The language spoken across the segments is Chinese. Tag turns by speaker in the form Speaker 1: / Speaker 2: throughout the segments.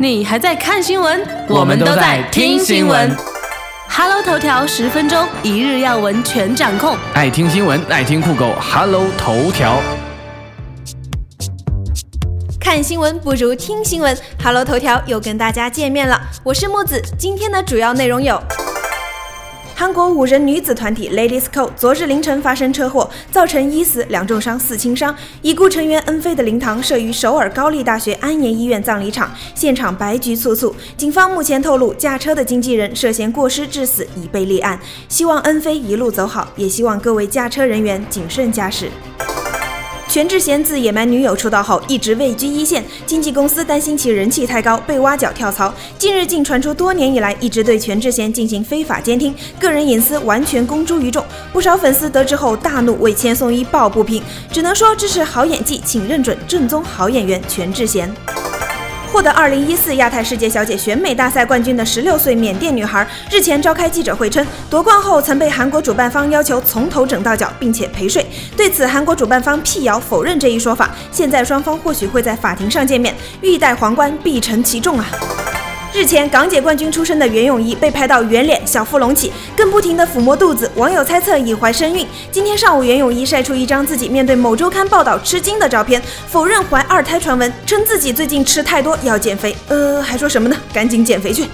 Speaker 1: 你还在看新闻？
Speaker 2: 我们都在听新闻。
Speaker 1: Hello 头条十分钟，一日要闻全掌控。
Speaker 2: 爱听新闻，爱听酷狗，Hello 头条。
Speaker 3: 看新闻不如听新闻，Hello 头条又跟大家见面了，我是木子。今天的主要内容有：韩国五人女子团体 Ladies Code 昨日凌晨发生车祸，造成一死两重伤四轻伤。已故成员恩菲的灵堂设于首尔高丽大学安岩医院葬礼场，现场白局簇簇。警方目前透露，驾车的经纪人涉嫌过失致死，已被立案。希望恩菲一路走好，也希望各位驾车人员谨慎驾驶。全智贤自野蛮女友出道后，一直位居一线。经纪公司担心其人气太高，被挖角跳槽。近日竟传出多年以来一直对全智贤进行非法监听，个人隐私完全公诸于众。不少粉丝得知后大怒，为千颂伊抱不平。只能说支持好演技，请认准正宗好演员全智贤。获得2014亚太世界小姐选美大赛冠军的16岁缅甸女孩，日前召开记者会称，夺冠后曾被韩国主办方要求从头整到脚，并且陪睡。对此，韩国主办方辟谣否认这一说法。现在双方或许会在法庭上见面，欲戴皇冠必承其重啊！日前，港姐冠军出身的袁咏仪被拍到圆脸、小腹隆起，更不停地抚摸肚子，网友猜测已怀身孕。今天上午，袁咏仪晒出一张自己面对某周刊报道吃惊的照片，否认怀二胎传闻，称自己最近吃太多要减肥。呃，还说什么呢？赶紧减肥去！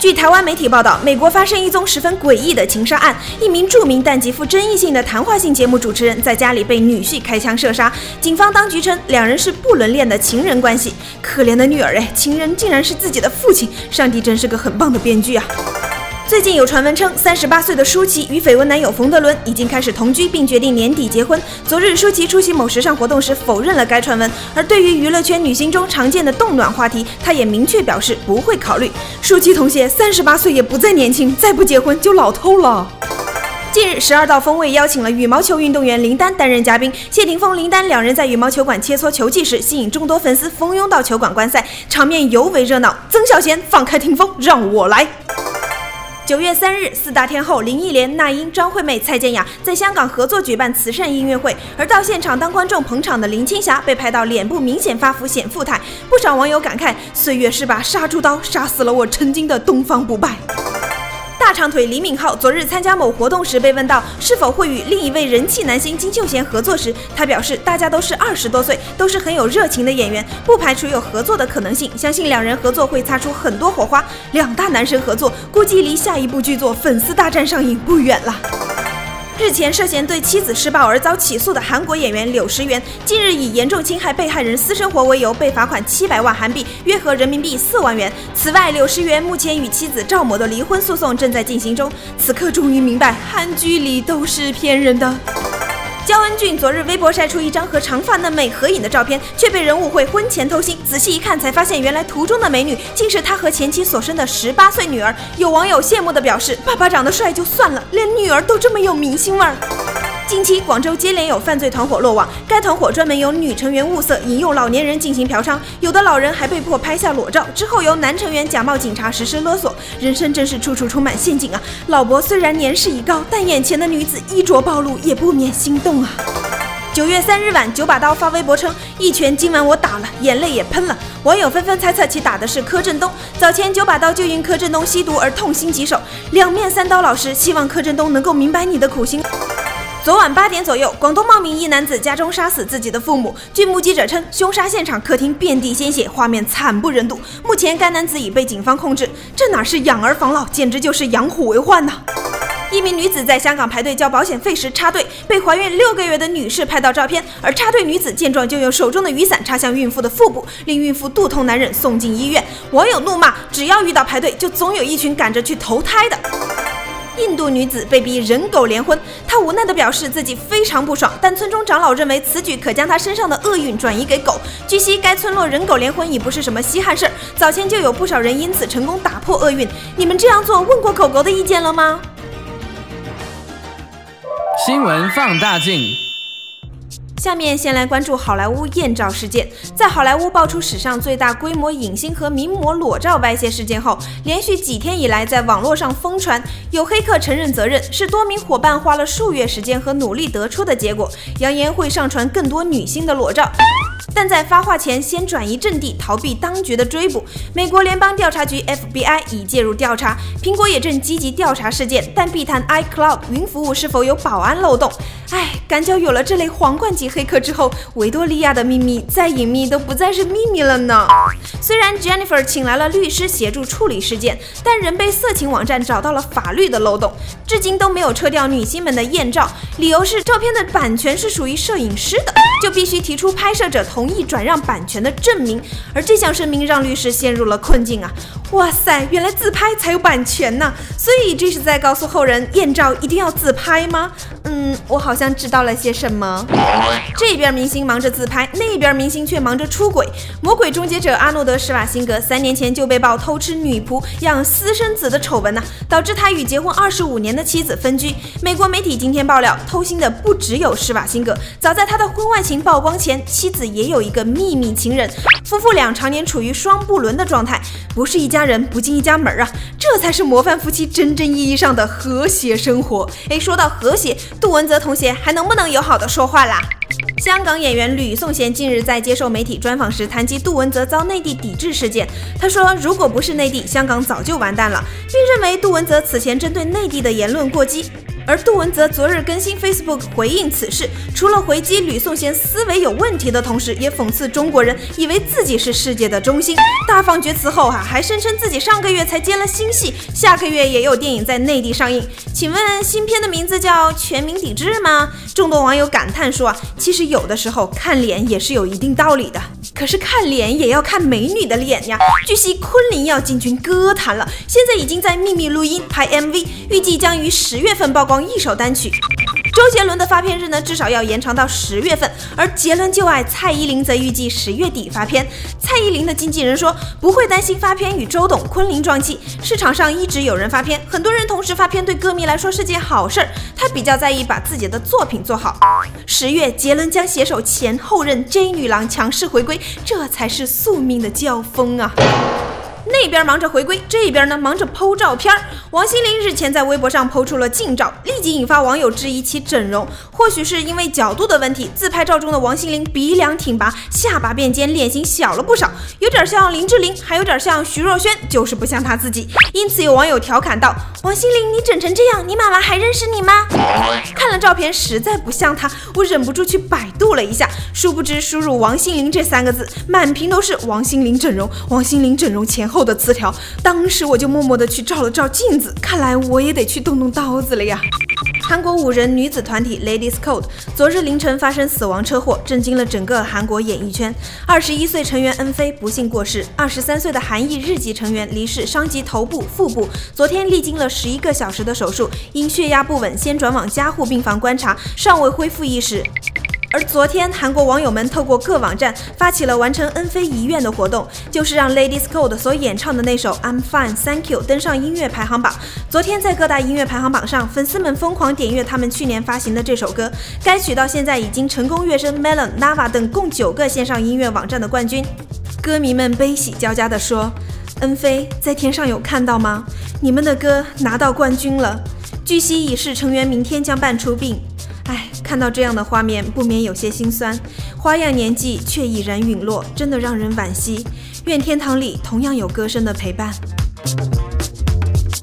Speaker 3: 据台湾媒体报道，美国发生一宗十分诡异的情杀案，一名著名但极富争议性的谈话性节目主持人在家里被女婿开枪射杀。警方当局称，两人是不伦恋的情人关系。可怜的女儿哎，情人竟然是自己的父亲，上帝真是个很棒的编剧啊！最近有传闻称，三十八岁的舒淇与绯闻男友冯德伦已经开始同居，并决定年底结婚。昨日，舒淇出席某时尚活动时否认了该传闻。而对于娱乐圈女星中常见的冻卵话题，她也明确表示不会考虑。舒淇同学三十八岁也不再年轻，再不结婚就老透了。近日，十二道锋味邀请了羽毛球运动员林丹担任嘉宾。谢霆锋、林丹两人在羽毛球馆切磋球技时，吸引众多粉丝蜂拥到球馆观赛，场面尤为热闹。曾小贤放开霆锋，让我来。九月三日，四大天后林忆莲、那英、张惠妹、蔡健雅在香港合作举办慈善音乐会，而到现场当观众捧场的林青霞被拍到脸部明显发福显富态，不少网友感慨：岁月是把杀猪刀，杀死了我曾经的东方不败。大长腿李敏镐昨日参加某活动时被问到是否会与另一位人气男星金秀贤合作时，他表示大家都是二十多岁，都是很有热情的演员，不排除有合作的可能性，相信两人合作会擦出很多火花。两大男神合作，估计离下一部剧作《粉丝大战》上映不远了。日前涉嫌对妻子施暴而遭起诉的韩国演员柳时元，近日以严重侵害被害人私生活为由被罚款七百万韩币，约合人民币四万元。此外，柳时元目前与妻子赵某的离婚诉讼正在进行中。此刻终于明白，韩剧里都是骗人的。焦恩俊昨日微博晒出一张和长发嫩妹合影的照片，却被人误会婚前偷腥。仔细一看，才发现原来图中的美女竟是他和前妻所生的十八岁女儿。有网友羡慕地表示：“爸爸长得帅就算了，连女儿都这么有明星味儿。”近期，广州接连有犯罪团伙落网，该团伙专门由女成员物色，引诱老年人进行嫖娼，有的老人还被迫拍下裸照，之后由男成员假冒警察实施勒索。人生真是处处充满陷阱啊！老伯虽然年事已高，但眼前的女子衣着暴露，也不免心动啊。九月三日晚，九把刀发微博称：“一拳今晚我打了，眼泪也喷了。”网友纷纷猜测其打的是柯震东。早前九把刀就因柯震东吸毒而痛心疾首，两面三刀老师希望柯震东能够明白你的苦心。昨晚八点左右，广东茂名一男子家中杀死自己的父母。据目击者称，凶杀现场客厅遍地鲜血，画面惨不忍睹。目前该男子已被警方控制。这哪是养儿防老，简直就是养虎为患呐！一名女子在香港排队交保险费时插队，被怀孕六个月的女士拍到照片，而插队女子见状就用手中的雨伞插向孕妇的腹部，令孕妇肚痛难忍，送进医院。网友怒骂：只要遇到排队，就总有一群赶着去投胎的。印度女子被逼人狗联婚，她无奈地表示自己非常不爽，但村中长老认为此举可将她身上的厄运转移给狗。据悉，该村落人狗联婚已不是什么稀罕事儿，早前就有不少人因此成功打破厄运。你们这样做问过狗狗的意见了吗？
Speaker 2: 新闻放大镜。
Speaker 3: 下面先来关注好莱坞艳照事件。在好莱坞爆出史上最大规模影星和名模裸照外泄事件后，连续几天以来在网络上疯传，有黑客承认责任，是多名伙伴花了数月时间和努力得出的结果，扬言会上传更多女星的裸照。但在发话前先转移阵地，逃避当局的追捕。美国联邦调查局 FBI 已介入调查，苹果也正积极调查事件，但必谈 iCloud 云服务是否有保安漏洞。唉，感觉有了这类皇冠级黑客之后，维多利亚的秘密再隐秘都不再是秘密了呢。虽然 Jennifer 请来了律师协助处理事件，但仍被色情网站找到了法律的漏洞，至今都没有撤掉女星们的艳照，理由是照片的版权是属于摄影师的，就必须提出拍摄者同意转让版权的证明，而这项声明让律师陷入了困境啊！哇塞，原来自拍才有版权呢，所以这是在告诉后人艳照一定要自拍吗？嗯，我好像知道了些什么。这边明星忙着自拍，那边明星却忙着出轨。魔鬼终结者阿诺德施瓦辛格三年前就被曝偷吃女仆、养私生子的丑闻呢，导致他与结婚二十五年的妻子分居。美国媒体今天爆料，偷腥的不只有施瓦辛格，早在他的婚外情曝光前，妻子也有一个秘密情人，夫妇俩常年处于双不伦的状态，不是一家家人不进一家门啊，这才是模范夫妻真正意义上的和谐生活。哎，说到和谐。杜文泽同学还能不能友好的说话啦？香港演员吕颂贤近日在接受媒体专访时谈及杜文泽遭内地抵制事件，他说：“如果不是内地，香港早就完蛋了，并认为杜文泽此前针对内地的言论过激。”而杜文泽昨日更新 Facebook 回应此事，除了回击吕颂贤思维有问题的同时，也讽刺中国人以为自己是世界的中心。大放厥词后哈，还声称自己上个月才接了新戏，下个月也有电影在内地上映。请问新片的名字叫《全民抵制》吗？众多网友感叹说啊，其实有的时候看脸也是有一定道理的。可是看脸也要看美女的脸呀。据悉，昆凌要进军歌坛了，现在已经在秘密录音拍 MV，预计将于十月份曝光。一首单曲，周杰伦的发片日呢，至少要延长到十月份，而杰伦旧爱蔡依林则预计十月底发片。蔡依林的经纪人说，不会担心发片与周董、昆凌撞期，市场上一直有人发片，很多人同时发片，对歌迷来说是件好事儿。他比较在意把自己的作品做好。十月，杰伦将携手前后任 J 女郎强势回归，这才是宿命的交锋啊！那边忙着回归，这边呢忙着剖照片。王心凌日前在微博上剖出了近照，立即引发网友质疑其整容。或许是因为角度的问题，自拍照中的王心凌鼻梁挺拔，下巴变尖，脸型小了不少，有点像林志玲，还有点像徐若瑄，就是不像她自己。因此有网友调侃道：“王心凌，你整成这样，你妈妈还认识你吗？”照片实在不像他，我忍不住去百度了一下，殊不知输入“王心凌”这三个字，满屏都是王心凌整容，王心凌整容前后。的词条，当时我就默默的去照了照镜子，看来我也得去动动刀子了呀。韩国五人女子团体 Ladies Code 昨日凌晨发生死亡车祸，震惊了整个韩国演艺圈。二十一岁成员恩菲不幸过世，二十三岁的韩裔日籍成员离世，伤及头部、腹部。昨天历经了十一个小时的手术，因血压不稳，先转往加护病房观察，尚未恢复意识。而昨天，韩国网友们透过各网站发起了完成恩菲遗愿的活动，就是让 Ladies Code 所演唱的那首 I'm Fine Thank You 登上音乐排行榜。昨天在各大音乐排行榜上，粉丝们疯狂点阅他们去年发行的这首歌，该曲到现在已经成功跃升 Melon、Nava 等共九个线上音乐网站的冠军。歌迷们悲喜交加地说：“恩菲在天上有看到吗？你们的歌拿到冠军了。”据悉，已是成员明天将办出殡。看到这样的画面，不免有些心酸。花样年纪却已然陨落，真的让人惋惜。愿天堂里同样有歌声的陪伴。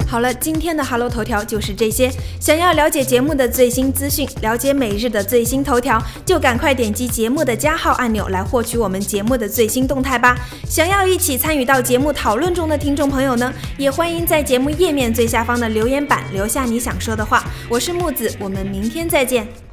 Speaker 3: 好了，今天的 Hello 头条就是这些。想要了解节目的最新资讯，了解每日的最新头条，就赶快点击节目的加号按钮来获取我们节目的最新动态吧。想要一起参与到节目讨论中的听众朋友呢，也欢迎在节目页面最下方的留言板留下你想说的话。我是木子，我们明天再见。